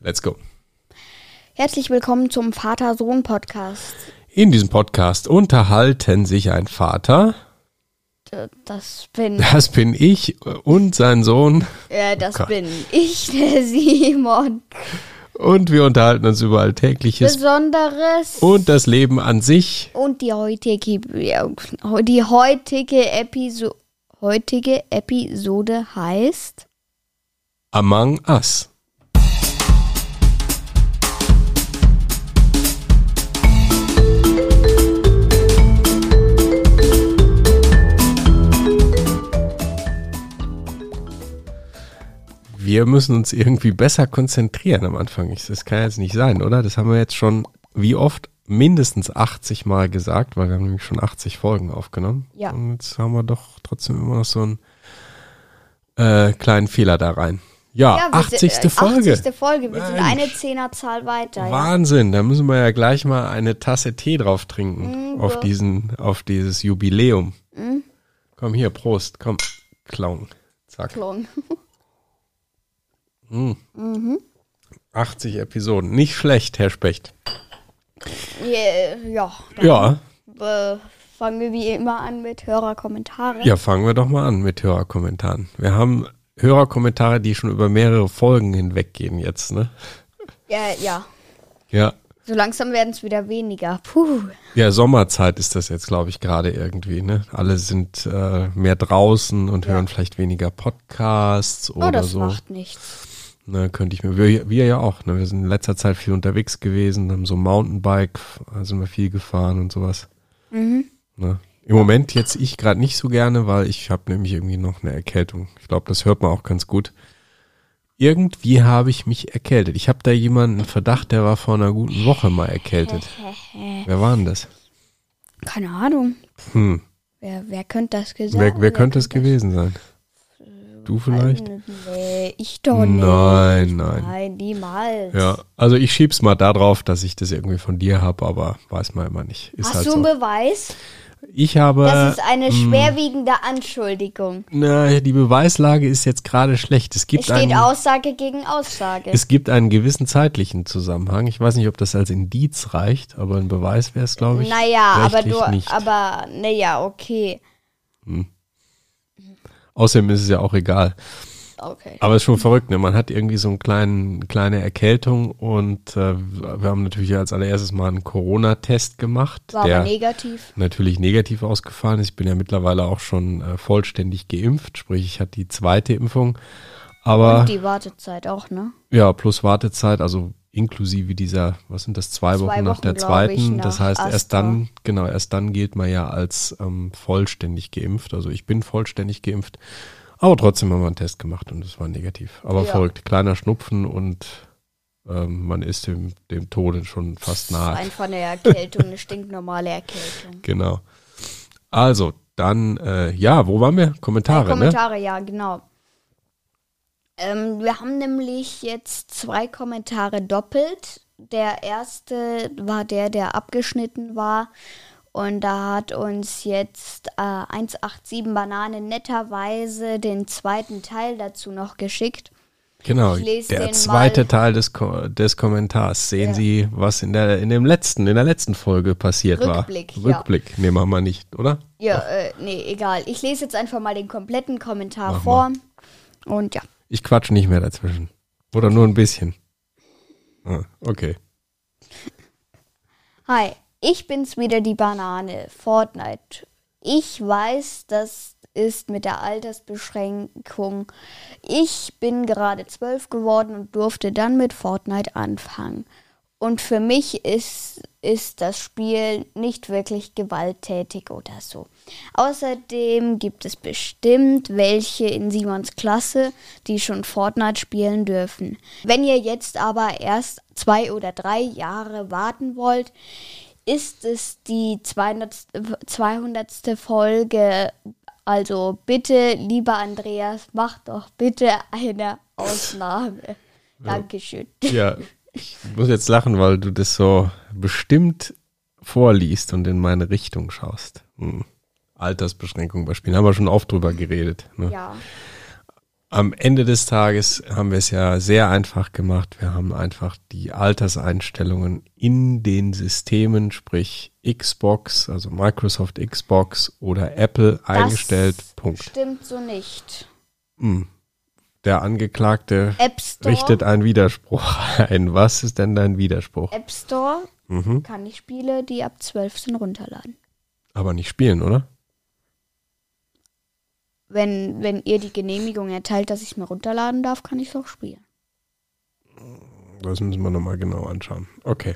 Let's go. Herzlich willkommen zum Vater-Sohn-Podcast. In diesem Podcast unterhalten sich ein Vater, Das bin, das bin ich, und sein Sohn. äh, das Gott. bin ich, der Simon. Und wir unterhalten uns über Alltägliches Besonderes und das Leben an sich. und die heutige, die heutige Episode, heutige Episode heißt Among Us. Wir müssen uns irgendwie besser konzentrieren am Anfang. Das kann jetzt nicht sein, oder? Das haben wir jetzt schon wie oft? Mindestens 80 Mal gesagt, weil wir haben nämlich schon 80 Folgen aufgenommen. Ja. Und jetzt haben wir doch trotzdem immer noch so einen äh, kleinen Fehler da rein. Ja, wir 80. sind, äh, Folge. 80. Folge. Wir sind Mensch. eine Zehnerzahl weiter. Ja. Wahnsinn, da müssen wir ja gleich mal eine Tasse Tee drauf trinken Mhm, auf diesen, auf dieses Jubiläum. Mhm. Komm hier, Prost, komm, Clown. Zack. Klon. 80 Episoden, nicht schlecht, Herr Specht. Ja, ja, Ja, äh, fangen wir wie immer an mit Hörerkommentare. ja, fangen wir doch mal an mit Hörerkommentaren. Wir haben Hörerkommentare, die schon über mehrere Folgen hinweggehen jetzt, ne? Ja, ja. Ja. So langsam werden es wieder weniger. Puh. Ja, Sommerzeit ist das jetzt, glaube ich, gerade irgendwie, ne? Alle sind äh, mehr draußen und Ja. hören vielleicht weniger Podcasts Oh, oder das so. macht nichts. Ne, könnte ich mir, wir, wir ja auch, ne, wir sind in letzter Zeit viel unterwegs gewesen, haben so Mountainbike, äh, sind wir viel gefahren und sowas. Mhm. Ne. Im Moment jetzt ich gerade nicht so gerne, weil ich habe nämlich irgendwie noch eine Erkältung. Ich glaube, das hört man auch ganz gut. Irgendwie habe ich mich erkältet. Ich habe da jemanden Verdacht, der war vor einer guten Woche mal erkältet. Wer war denn das? Keine Ahnung. Hm. Wer, wer könnte das gesagt Wer, wer könnte es gewesen sein? Du vielleicht? Nee, ich doch nicht. Nein, nein. Nein, niemals. Ja, also ich schieb's mal darauf, dass ich das irgendwie von dir habe, aber weiß man immer nicht. Ist Hast halt du so. einen Beweis? Ich habe. Das ist eine mh, schwerwiegende Anschuldigung. Na, die Beweislage ist jetzt gerade schlecht. Es Es gibt steht einen, Aussage gegen Aussage. es gibt einen gewissen zeitlichen Zusammenhang. Ich weiß nicht, ob das als Indiz reicht, aber ein Beweis wäre es, glaube ich. naja, aber du, nicht. aber, naja, okay. Außerdem ist es ja auch egal. Okay. Aber es ist schon verrückt, ne? Man hat irgendwie so einen kleinen, kleine Erkältung und äh, wir haben natürlich als allererstes mal einen Corona-Test gemacht, War der aber negativ. natürlich negativ ausgefallen ist. Ich bin ja mittlerweile auch schon äh, vollständig geimpft, sprich ich hatte die zweite Impfung. Aber Und die Wartezeit auch, ne? ja, plus Wartezeit, also inklusive dieser, was sind das, zwei, Zwei Wochen nach Wochen, der zweiten. ich, das nach heißt, erst Astra. dann, genau, erst dann gilt man ja als ähm, vollständig geimpft. Also ich bin vollständig geimpft. Aber trotzdem haben wir einen Test gemacht und es war negativ. Aber Ja. verrückt, kleiner Schnupfen und ähm, man ist dem, dem Tode schon fast nahe. einfach eine Erkältung, eine stinknormale Erkältung. Genau. Also, dann, äh, ja, wo waren wir? Kommentare, Äh, Kommentare, ja, genau. Ähm, wir haben nämlich jetzt zwei Kommentare doppelt. Der erste war der, der abgeschnitten war. Und da hat uns jetzt äh, 187 Banane netterweise den zweiten Teil dazu noch geschickt. Genau, Ich lese der zweite mal. Teil des, Ko des Kommentars. Sehen Ja. Sie, was in der, in dem letzten, in der letzten Folge passiert Rückblick, war? ja. Rückblick, nee, machen wir nicht, oder? Ja, äh, nee, egal. Ich lese jetzt einfach mal den kompletten Kommentar Mach vor. Und ja. Ich quatsch nicht mehr dazwischen. Oder nur ein bisschen. Ah, okay. Hi, ich bin's wieder, die Banane. Fortnite. Ich weiß, das ist mit der Altersbeschränkung. Ich bin gerade zwölf geworden und durfte dann mit Fortnite anfangen. Und für mich ist, ist das Spiel nicht wirklich gewalttätig oder so. Außerdem gibt es bestimmt welche in Simons Klasse, die schon Fortnite spielen dürfen. Wenn ihr jetzt aber erst zwei oder drei Jahre warten wollt, ist es die 200. 200. Folge. Also bitte, lieber Andreas, mach doch bitte eine Ausnahme. Dankeschön. Ja, ich muss jetzt lachen, weil du das so bestimmt vorliest und in meine Richtung schaust. Hm. Altersbeschränkung bei Spielen. Haben wir schon oft drüber geredet. Ne? Ja. am Ende des Tages haben wir es ja sehr einfach gemacht. Wir haben einfach die Alterseinstellungen in den Systemen, sprich Xbox, also Microsoft Xbox oder Apple eingestellt. Punkt. Stimmt so nicht. Hm. Der Angeklagte richtet einen Widerspruch ein. Was ist denn dein Widerspruch? App Store Mhm. kann ich Spiele, die ab 12 sind, runterladen. Aber nicht spielen, oder? Wenn, wenn ihr die Genehmigung erteilt, dass ich es mir runterladen darf, kann ich es auch spielen. Das müssen wir nochmal genau anschauen. Okay.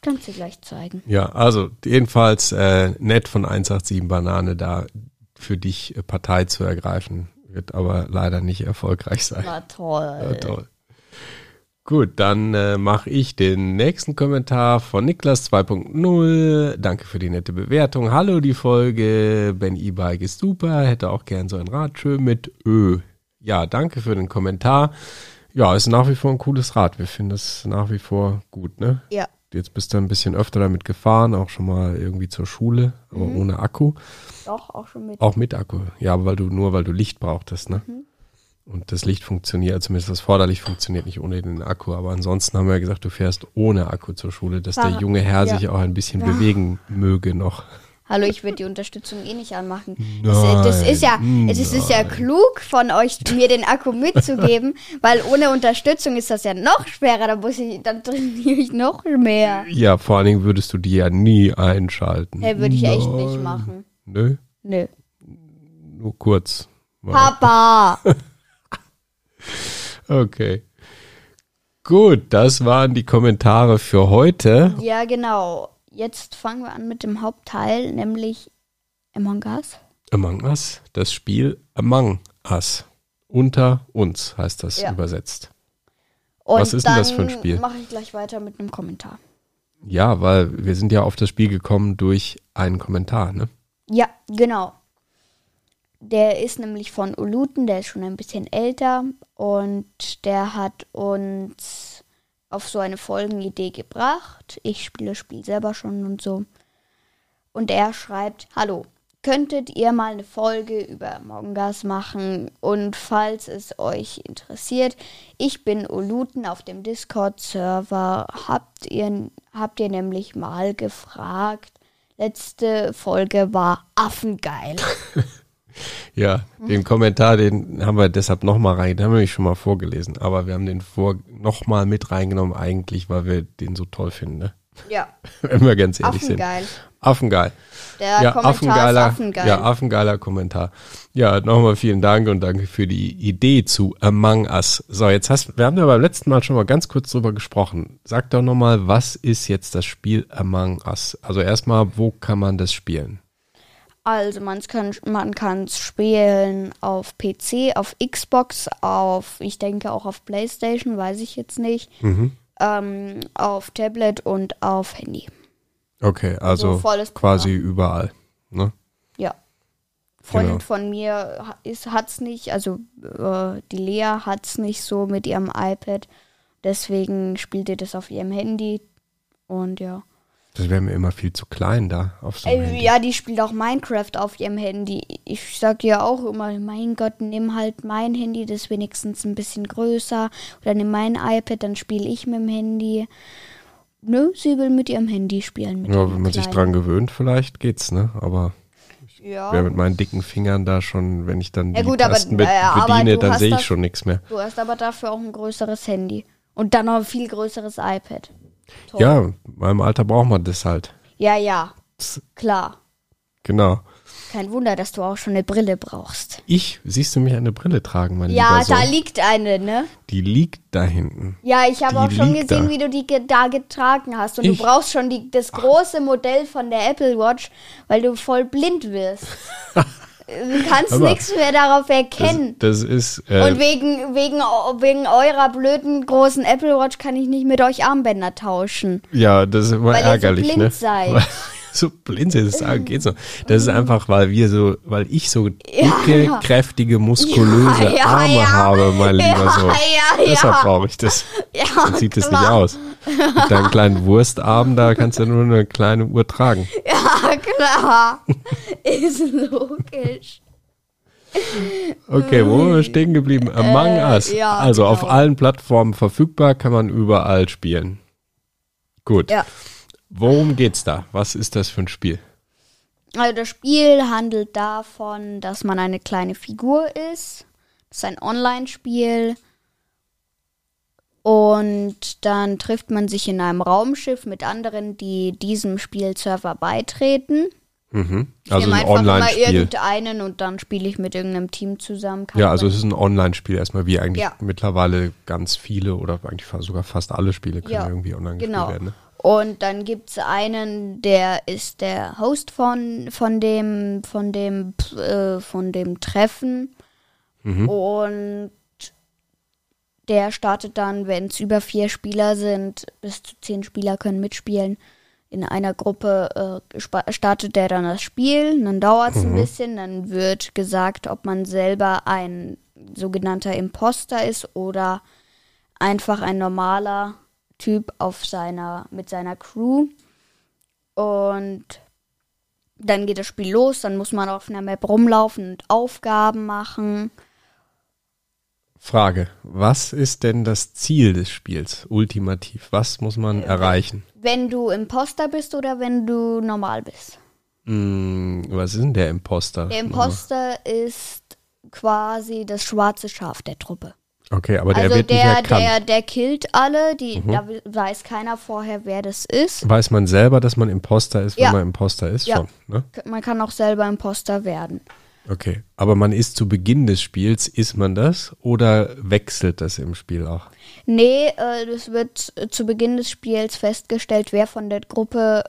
Kannst du gleich zeigen. Ja, also jedenfalls äh, nett von 187 Banane da für dich äh, Partei zu ergreifen. Wird aber leider nicht erfolgreich sein. War toll. Ja, toll. Gut, dann äh, mache ich den nächsten Kommentar von Niklas 2.0. Danke für die nette Bewertung. Hallo, die Folge. Ben E-Bike ist super. Hätte auch gern so ein Rad schön mit Ö. Ja, danke für den Kommentar. Ja, ist nach wie vor ein cooles Rad. Wir finden es nach wie vor gut, ne? Ja. Jetzt bist du ein bisschen öfter damit gefahren, auch schon mal irgendwie zur Schule, aber ohne Akku. Doch, auch schon mit. Auch mit Akku. Ja, aber weil du nur weil du Licht brauchtest, ne? Und das Licht funktioniert, zumindest das Forderlicht funktioniert nicht ohne den Akku. Aber ansonsten haben wir ja gesagt, du fährst ohne Akku zur Schule, dass der Fahrrad- junge Herr ja. sich auch ein bisschen bewegen möge noch. Hallo, ich würde die Unterstützung eh nicht anmachen. Das, das ist ja, Nein, es ist ja klug von euch, mir den Akku mitzugeben, weil ohne Unterstützung ist das ja noch schwerer. Da muss ich, dann trainiere ich noch mehr. Ja, vor allen Dingen würdest du die ja nie einschalten. Hey, würde ich echt nicht Nein. machen. Nö, Nö. nur kurz. Mal. Papa! Okay. Gut, das waren die Kommentare für heute. Ja, genau. Jetzt fangen wir an mit dem Hauptteil, nämlich Among Us. Among Us, das Spiel Among Us. Unter uns heißt das Ja. übersetzt. Und Was ist denn das für ein Spiel? mache ich gleich weiter mit einem Kommentar. Ja, weil wir sind ja auf das Spiel gekommen durch einen Kommentar, ne? Ja, genau. Der ist nämlich von Uluten, der ist schon ein bisschen älter und der hat uns auf so eine Folgenidee gebracht. Ich spiele das Spiel selber schon und so. Und er schreibt, hallo, könntet ihr mal eine Folge über Among machen? Und falls es euch interessiert, ich bin Uluten auf dem Discord-Server. Habt ihr, habt ihr nämlich mal gefragt. Letzte Folge war affengeil. Ja, den Kommentar, den haben wir deshalb nochmal rein, den haben wir nämlich schon mal vorgelesen, aber wir haben den vor nochmal mit reingenommen, eigentlich, weil wir den so toll finden, ne? Ja, Wenn wir ganz ehrlich sind. affengeil. Affengeil. Der ja, Kommentar affengeiler, ist affengeil. ja, affengeiler Kommentar. Ja, nochmal vielen Dank und danke für die Idee zu Among Us. So, jetzt hast, wir haben ja beim letzten Mal schon mal ganz kurz drüber gesprochen. Sag doch nochmal, was ist jetzt das Spiel Among Us? Also erstmal, wo kann man das spielen? Also man kann man kann es spielen auf PC, auf Xbox, auf ich denke auch auf PlayStation, weiß ich jetzt nicht, Mhm. ähm, auf Tablet und auf Handy. Okay, also So volles quasi überall. Ne? Ja. Freundin Genau. von mir ha- ist hat's nicht, also äh, die Lea hat's nicht so mit ihrem iPad, deswegen spielt ihr das auf ihrem Handy und ja. Das wäre mir immer viel zu klein da auf so einem Äh, Handy. ja, die spielt auch Minecraft auf ihrem Handy. Ich sag ihr auch immer, mein Gott, nimm halt mein Handy, das ist wenigstens ein bisschen größer. Oder nimm mein iPad, dann spiele ich mit dem Handy. Nö, sie will mit ihrem Handy spielen. Mit Ja, wenn man sich Kleinen. dran gewöhnt, vielleicht geht's, ne? Aber Ja. wer mit meinen dicken Fingern da schon, wenn ich dann Ja die gut, aber- Tasten be äh, aber bediene, du dann hast sehe ich das- schon nichts mehr. Du hast aber dafür auch ein größeres Handy. Und dann noch ein viel größeres iPad. Toll. Ja, in meinem Alter braucht man das halt. Ja, ja. Klar. Genau. Kein Wunder, dass du auch schon eine Brille brauchst. Ich, siehst du mich eine Brille tragen, mein Ja, lieber Sohn? da liegt eine, ne? Die liegt da hinten. Ja, ich habe auch schon gesehen, da. wie du die ge da getragen hast. Und Ich? du brauchst schon die, das große Modell von der Apple Watch, weil du voll blind wirst. du kannst nichts mehr darauf Das, erkennen. das ist, äh, Und wegen, wegen, wegen eurer blöden großen Apple Watch kann ich nicht mit euch Armbänder tauschen. ja, das ist immer Weil ihr so ärgerlich, blind ne? seid. So blind sind, das geht so. Das ist einfach, weil wir so, weil ich so dicke, ja. kräftige, muskulöse Ja, ja, Arme habe, mein lieber Ja, Sohn. ja, Deshalb brauche ich das. Ja, Dann sieht das nicht aus. Mit deinen kleinen Wurstarmen, da kannst du nur eine kleine Uhr tragen. Ja, klar. Ist logisch. Okay, wo sind wir stehen geblieben? Among Us. ja, also auf genau. allen Plattformen verfügbar, kann man überall spielen. Gut. Ja. Worum geht's da? Was ist das für ein Spiel? Also das Spiel handelt davon, dass man eine kleine Figur ist. Das ist ein Online-Spiel. Und dann trifft man sich in einem Raumschiff mit anderen, die diesem Spielserver beitreten. Mhm. Ich Also nehme ein einfach immer Online-Spiel. irgendeinen und dann spiele ich mit irgendeinem Team zusammen. Kann Ja, also es ist ein Online-Spiel erstmal, wie eigentlich Ja. mittlerweile ganz viele oder eigentlich sogar fast alle Spiele können Ja, irgendwie online genau. gespielt werden. Ne? Und dann gibt es einen, der ist der Host von, von dem, von dem, äh, von dem Treffen. Mhm. Und der startet dann, wenn es über vier Spieler sind, bis zu zehn Spieler können mitspielen. In einer Gruppe äh, startet der dann das Spiel, dann dauert es ein bisschen, dann wird gesagt, ob man selber ein sogenannter Imposter ist oder einfach ein normaler Typ auf seiner, mit seiner Crew. Und dann geht das Spiel los, dann muss man auf einer Map rumlaufen und Aufgaben machen. Frage, was ist denn das Ziel des Spiels, ultimativ? Was muss man erreichen? Wenn du Imposter bist oder wenn du normal bist. Hm, was ist denn der Imposter? Der Imposter ist quasi das schwarze Schaf der Truppe. Okay, aber der also wird nicht der, erkannt. Mhm. der, der killt alle, die, da weiß keiner vorher, wer das ist. Weiß man selber, dass man Imposter ist, wenn Ja. man Imposter ist? Ja. Schon, ne? Man kann auch selber Imposter werden. Okay, aber man ist zu Beginn des Spiels, ist man das oder wechselt das im Spiel auch? Nee, äh, das wird äh, zu Beginn des Spiels festgestellt, wer von der Gruppe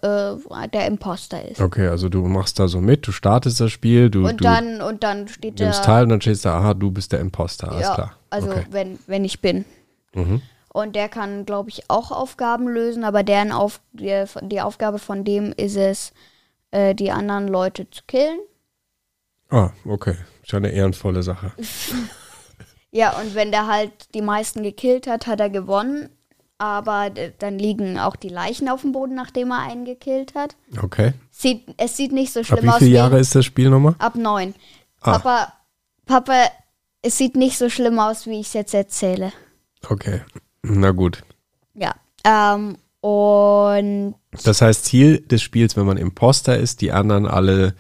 äh, der Imposter ist. Okay, also du machst da so mit, du startest das Spiel, du, Und du dann, und dann steht nimmst der. teil und dann stehst da, aha, du bist der Imposter, alles ja, klar. Also okay. wenn, wenn ich bin. Mhm. Und der kann, glaube ich, auch Aufgaben lösen, aber deren Auf die, die Aufgabe von dem ist es, äh, die anderen Leute zu killen. Ah, okay. Schon eine ehrenvolle Sache. Ja, und wenn der halt die meisten gekillt hat, hat er gewonnen. Aber d- dann liegen auch die Leichen auf dem Boden, nachdem er einen gekillt hat. Okay. Sieht, es sieht nicht so Ab schlimm wie aus viele wie Jahre ist das Spiel nochmal? ab neun. Ah. Papa, Papa, es sieht nicht so schlimm aus, wie ich es jetzt erzähle. Okay. Na gut. Ja. Ähm, und Das heißt, Ziel des Spiels, wenn man Imposter ist, die anderen alle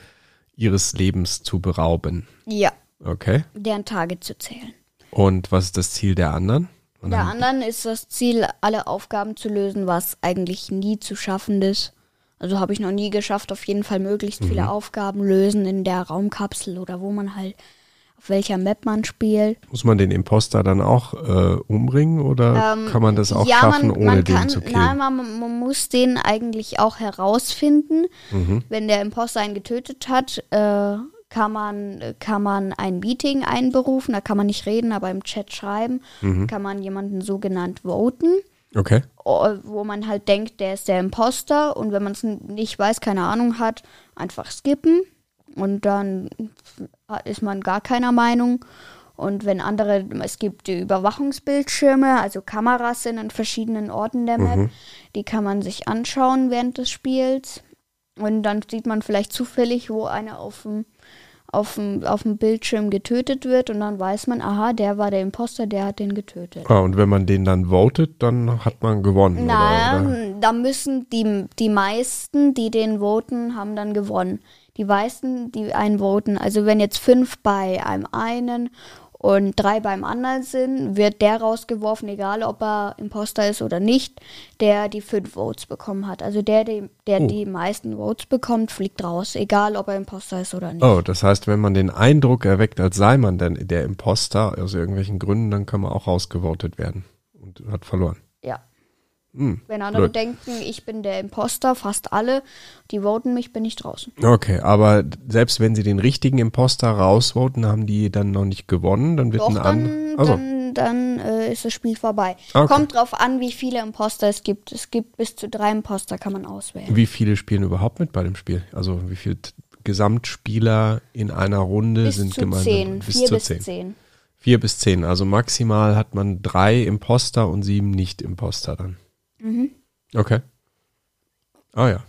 ihres Lebens zu berauben. ja, Okay. deren Tage zu zählen. Und was ist das Ziel der anderen? Und Der anderen ist das Ziel, alle Aufgaben zu lösen, was eigentlich nie zu schaffen ist. Also habe ich noch nie geschafft, auf jeden Fall möglichst viele Mhm. Aufgaben lösen in der Raumkapsel oder wo man halt, auf welcher Map man spielt. Muss man den Imposter dann auch äh, umbringen oder kann man das auch Ähm, ja, schaffen, man, ohne man den kann, zu killen? Nein, man, man muss den eigentlich auch herausfinden. Mhm. Wenn der Imposter einen getötet hat, äh, kann man, kann man ein Meeting einberufen. Da kann man nicht reden, aber im Chat schreiben. Mhm. Kann man jemanden so genannt voten. Okay. wo man halt denkt, der ist der Imposter und wenn man es nicht weiß, keine Ahnung hat, einfach skippen und dann ist man gar keiner Meinung. Und wenn andere, es gibt die Überwachungsbildschirme, also Kameras sind an verschiedenen Orten der Map, die kann man sich anschauen während des Spiels. Und dann sieht man vielleicht zufällig, wo einer auf dem, auf dem, auf dem Bildschirm getötet wird und dann weiß man, aha, der war der Imposter, der hat den getötet. Ah, und wenn man den dann votet, dann hat man gewonnen. Oder, oder? da müssen die, die meisten, die den voten, haben dann gewonnen. Die meisten, die einen voten, also wenn jetzt fünf bei einem einen und drei beim anderen sind, wird der rausgeworfen, egal ob er Imposter ist oder nicht, der die fünf Votes bekommen hat. Also der, die, der Oh. die meisten Votes bekommt, fliegt raus, egal ob er Imposter ist oder nicht. Oh, das heißt, wenn man den Eindruck erweckt, als sei man denn der Imposter aus irgendwelchen Gründen, dann kann man auch rausgevotet werden und hat verloren. Hm, Wenn andere blöd. denken, ich bin der Imposter, fast alle, die voten mich, bin ich draußen. Okay, aber selbst wenn sie den richtigen Imposter rausvoten, haben die dann noch nicht gewonnen, dann wird Doch, ein dann. Also, dann, dann äh, ist das Spiel vorbei. Okay. Kommt drauf an, wie viele Imposter es gibt. Es gibt bis zu drei Imposter, kann man auswählen. wie viele spielen überhaupt mit bei dem Spiel? Also wie viele Gesamtspieler in einer Runde Bis sind gemeinsam? zehn, vier zu bis zehn. zehn. Vier bis zehn. Also maximal hat man drei Imposter und sieben Nicht-Imposter dann. Mhm. Okay. Ah ja.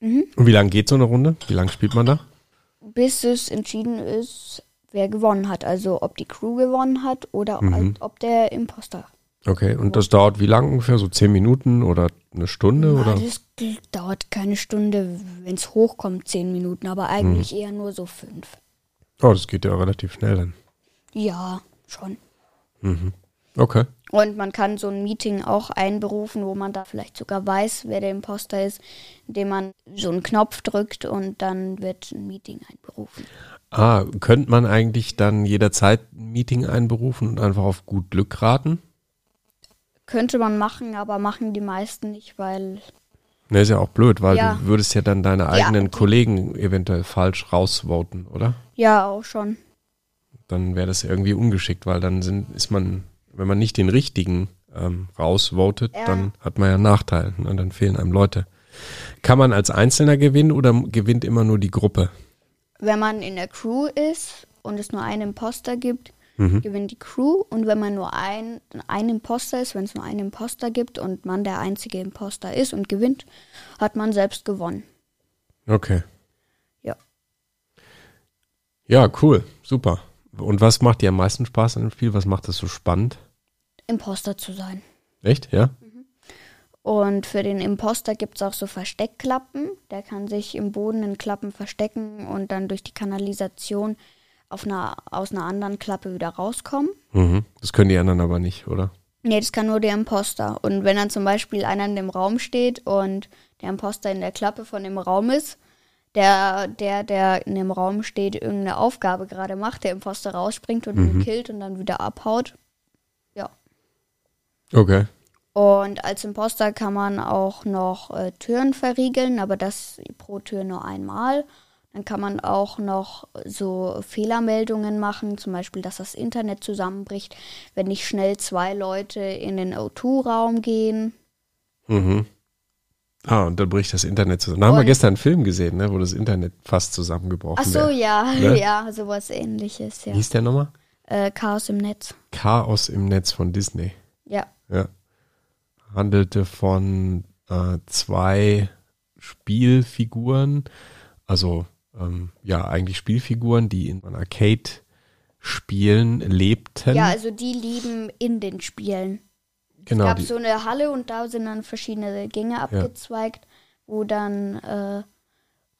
Mhm. Und wie lange geht so eine Runde? Wie lange spielt man da? bis es entschieden ist, wer gewonnen hat. Also ob die Crew gewonnen hat oder Mhm. ob der Imposter. Okay, und das dauert wie lang ungefähr? So zehn Minuten oder eine Stunde? Na, oder? das dauert keine Stunde, wenn es hochkommt, zehn Minuten, aber eigentlich Mhm. eher nur so fünf. Oh, das geht ja relativ schnell dann. Ja, schon. Okay. Und man kann so ein Meeting auch einberufen, wo man da vielleicht sogar weiß, wer der Imposter ist, indem man so einen Knopf drückt und dann wird ein Meeting einberufen. Ah, könnte man eigentlich dann jederzeit ein Meeting einberufen und einfach auf gut Glück raten? Könnte man machen, aber machen die meisten nicht, weil Ne, ist ja auch blöd, weil Ja. du würdest ja dann deine eigenen die- Kollegen eventuell falsch rausvoten, oder? ja auch schon. Dann wäre das irgendwie ungeschickt, weil dann sind, ist man, wenn man nicht den richtigen ähm, rausvotet, Ja. dann hat man ja einen Nachteil. Ne? Dann fehlen einem Leute. Kann man als Einzelner gewinnen oder gewinnt immer nur die Gruppe? Wenn man in der Crew ist und es nur einen Imposter gibt, Mhm. gewinnt die Crew. Und wenn man nur ein, ein Imposter ist, wenn es nur einen Imposter gibt und man der einzige Imposter ist und gewinnt, hat man selbst gewonnen. Okay. Ja. Ja, cool. Super. Und was macht dir am meisten Spaß an dem Spiel? Was macht es so spannend? Imposter zu sein. Echt? Ja? Und für den Imposter gibt es auch so Versteckklappen. Der kann sich im Boden in Klappen verstecken und dann durch die Kanalisation auf einer, aus einer anderen Klappe wieder rauskommen. Mhm. Das können die anderen aber nicht, oder? Nee, das kann nur der Imposter. Und wenn dann zum Beispiel einer in dem Raum steht und der Imposter in der Klappe von dem Raum ist, der, der, der in dem Raum steht, irgendeine Aufgabe gerade macht, der Imposter rausspringt und ihn killt und dann wieder abhaut. Okay. Und als Imposter kann man auch noch äh, Türen verriegeln, aber das pro Tür nur einmal. Dann kann man auch noch so Fehlermeldungen machen, zum Beispiel, dass das Internet zusammenbricht, wenn nicht schnell zwei Leute in den O2-Raum gehen. Mhm. Ah, und dann bricht das Internet zusammen. Da haben wir gestern einen Film gesehen, ne, wo das Internet fast zusammengebrochen Ach so, wäre. ja, Ne? ja, sowas ähnliches, Wie ja. hieß der nochmal? Äh, Chaos im Netz. Chaos im Netz von Disney. Ja. Ja. Handelte von äh, zwei Spielfiguren, also ähm, ja, eigentlich Spielfiguren, die in Arcade-Spielen lebten. Ja, also die lieben in den Spielen. genau. es gab Die, so eine Halle und da sind dann verschiedene Gänge abgezweigt, wo dann äh,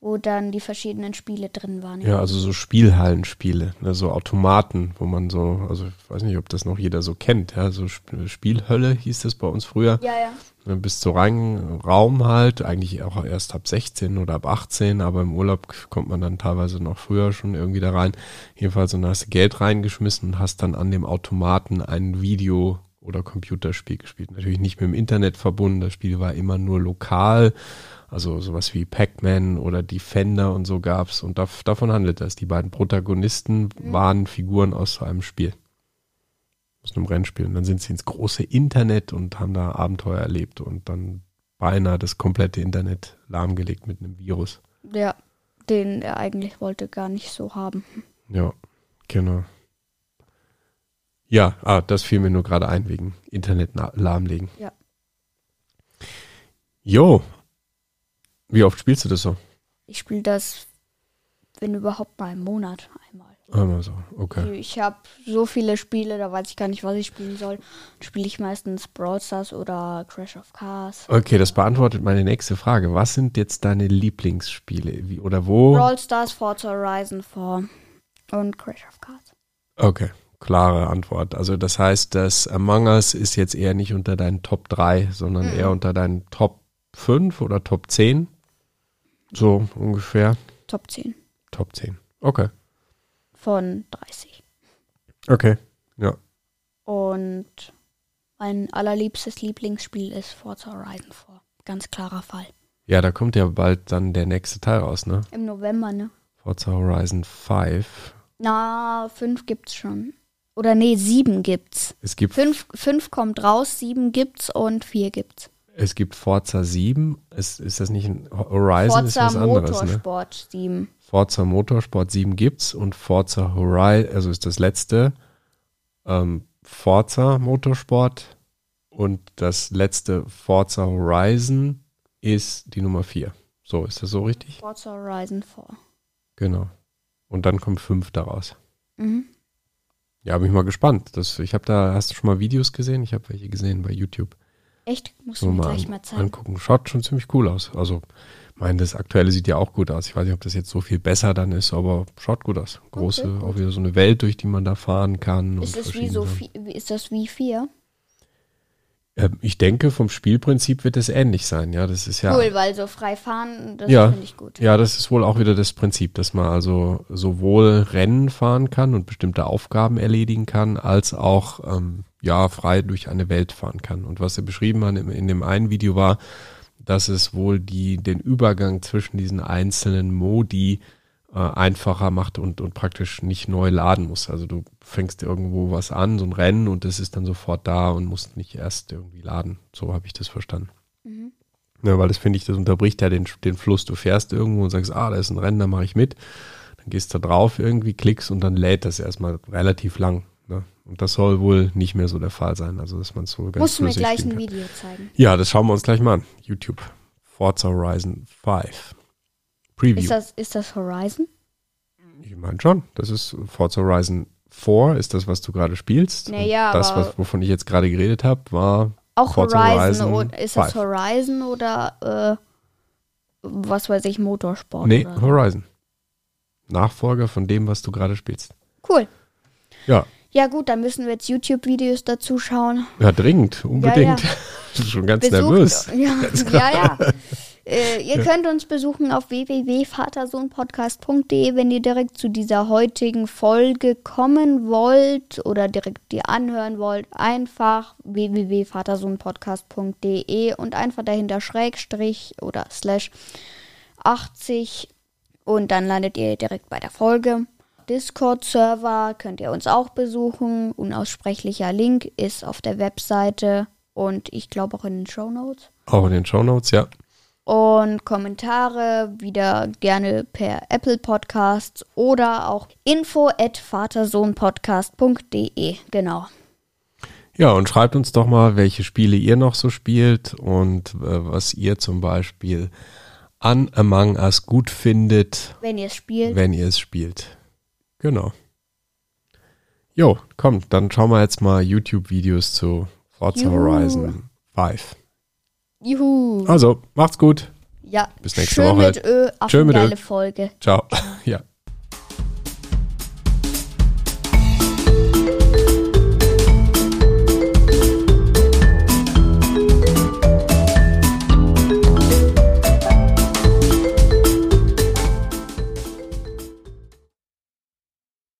wo dann die verschiedenen Spiele drin waren. ja, also so Spielhallenspiele, ne, so Automaten, wo man so, also ich weiß nicht, ob das noch jeder so kennt, ja, so Sp- Spielhölle hieß das bei uns früher. ja, ja. Ne, Bis zu rein Raum halt, eigentlich auch erst ab 16 oder ab 18, aber im Urlaub kommt man dann teilweise noch früher schon irgendwie da rein. Jedenfalls, und da hast du Geld reingeschmissen und hast dann an dem Automaten ein Video- oder Computerspiel gespielt. Natürlich nicht mit dem Internet verbunden, das Spiel war immer nur lokal, also sowas wie Pac-Man oder Defender und so gab's und dav davon handelt das. Die beiden Protagonisten waren Figuren aus einem Spiel aus einem Rennspiel. Und dann sind sie ins große Internet und haben da Abenteuer erlebt und dann beinahe das komplette Internet lahmgelegt mit einem Virus. Ja, den er eigentlich wollte gar nicht so haben. Ja, genau. Ja, ah, das fiel mir nur gerade ein wegen Internet lahmlegen. Ja. Jo. Wie oft spielst du das so? Ich spiele das, wenn überhaupt mal im Monat einmal. Einmal so, okay. Ich habe so viele Spiele, da weiß ich gar nicht, was ich spielen soll. Spiele ich meistens Brawl Stars oder Crash of Cars. Okay, das beantwortet meine nächste Frage. Was sind jetzt deine Lieblingsspiele? Wie, oder wo? Brawl Stars, Forza Horizon 4 und Crash of Cars. Okay, klare Antwort. Also das heißt, das Among Us ist jetzt eher nicht unter deinen Top 3, sondern eher unter deinen Top 5 oder Top 10. So ungefähr. Top 10 Top 10. Okay. von 30. Okay. Ja. Und mein allerliebstes Lieblingsspiel ist Forza Horizon 4. Ganz klarer Fall. Ja, da kommt ja bald dann der nächste Teil raus, ne? Im November, ne? Forza Horizon 5. Na, 5 gibt's schon. Oder nee, 7 gibt's. Es gibt, 5 fünf kommt raus, 7 gibt's und 4 gibt's. es gibt Forza 7. Ist, ist das nicht ein Horizon? ist Forza was anderes, ne? Motorsport 7. Forza Motorsport 7 gibt's und Forza Horizon, also ist das letzte, ähm, Forza Motorsport und das letzte Forza Horizon ist die Nummer 4. So, ist das so richtig? Forza Horizon 4. Genau. Und dann kommt 5 daraus. Mhm. Ja, bin ich mal gespannt. Das, ich habe da, hast du schon mal Videos gesehen? Ich habe welche gesehen bei YouTube. Echt? Musst So du mir mal, gleich mal zeigen. angucken. Schaut schon ziemlich cool aus. Also, meine, das aktuelle sieht ja auch gut aus. Ich weiß nicht, ob das jetzt so viel besser dann ist, aber schaut gut aus. Große, Okay, gut. auch wieder so eine Welt, durch die man da fahren kann. Ist das wie so Sachen. vi- wie ist das wie vier? Ähm, ich denke, vom Spielprinzip wird es ähnlich sein. Ja, das ist ja. Cool, weil so frei fahren, das Ja. finde ich gut. Ja, das ist wohl auch wieder das Prinzip, dass man also sowohl Rennen fahren kann und bestimmte Aufgaben erledigen kann, als auch ähm, ja frei durch eine Welt fahren kann. Und was er beschrieben hat in, in dem einen Video war, dass es wohl die den Übergang zwischen diesen einzelnen Modi äh, einfacher macht und, und praktisch nicht neu laden muss. Also du fängst irgendwo was an, so ein Rennen und es ist dann sofort da und musst nicht erst irgendwie laden. So habe ich das verstanden. Mhm. Ja, weil das finde ich, das unterbricht ja den, den Fluss. Du fährst irgendwo und sagst, ah, da ist ein Rennen, da mache ich mit. Dann gehst du da drauf irgendwie, klickst und dann lädt das erstmal relativ lang. Ne? Und das soll wohl nicht mehr so der Fall sein. Also, dass man es so ganz Musst du mir gleich ein. Video zeigen. Ja, das schauen wir uns gleich mal an. YouTube. Forza Horizon 5. Preview. Ist das, ist das Horizon? ich meine schon. Das ist Forza Horizon 4, ist das, was du gerade spielst. Naja, das, was, wovon ich jetzt gerade geredet habe, war Auch Forza Horizon. Horizon ist das 5. Horizon oder äh, was weiß ich, Motorsport? nee, oder? Horizon. Nachfolger von dem, was du gerade spielst. Cool. Ja, Ja gut, dann müssen wir jetzt YouTube-Videos dazu schauen. Ja, dringend, unbedingt. ja. Ich bin schon ganz Besucht- nervös. Ja, ja. ja. Äh, ihr könnt uns besuchen auf www.vatersohnpodcast.de, wenn ihr direkt zu dieser heutigen Folge kommen wollt oder direkt die anhören wollt. Einfach www.vatersohnpodcast.de und einfach dahinter Schrägstrich oder Slash 80 und dann landet ihr direkt bei der Folge. Discord-Server könnt ihr uns auch besuchen. Unaussprechlicher Link ist auf der Webseite und ich glaube auch in den Show Notes. Auch in den Shownotes, ja. Und Kommentare wieder gerne per Apple Podcasts oder auch info at vatersohnpodcast.de. Genau. Ja, und schreibt uns doch mal, welche Spiele ihr noch so spielt und äh, was ihr zum Beispiel an Among Us gut findet, Wenn ihr es spielt. wenn ihr es spielt. Genau. Jo, komm, dann schauen wir jetzt mal YouTube-Videos zu Forza Juhu. Horizon 5. Juhu. Also, macht's gut. Ja. bis nächste Schön Woche. mit Ö. Eine mit Ö. Folge. Ciao.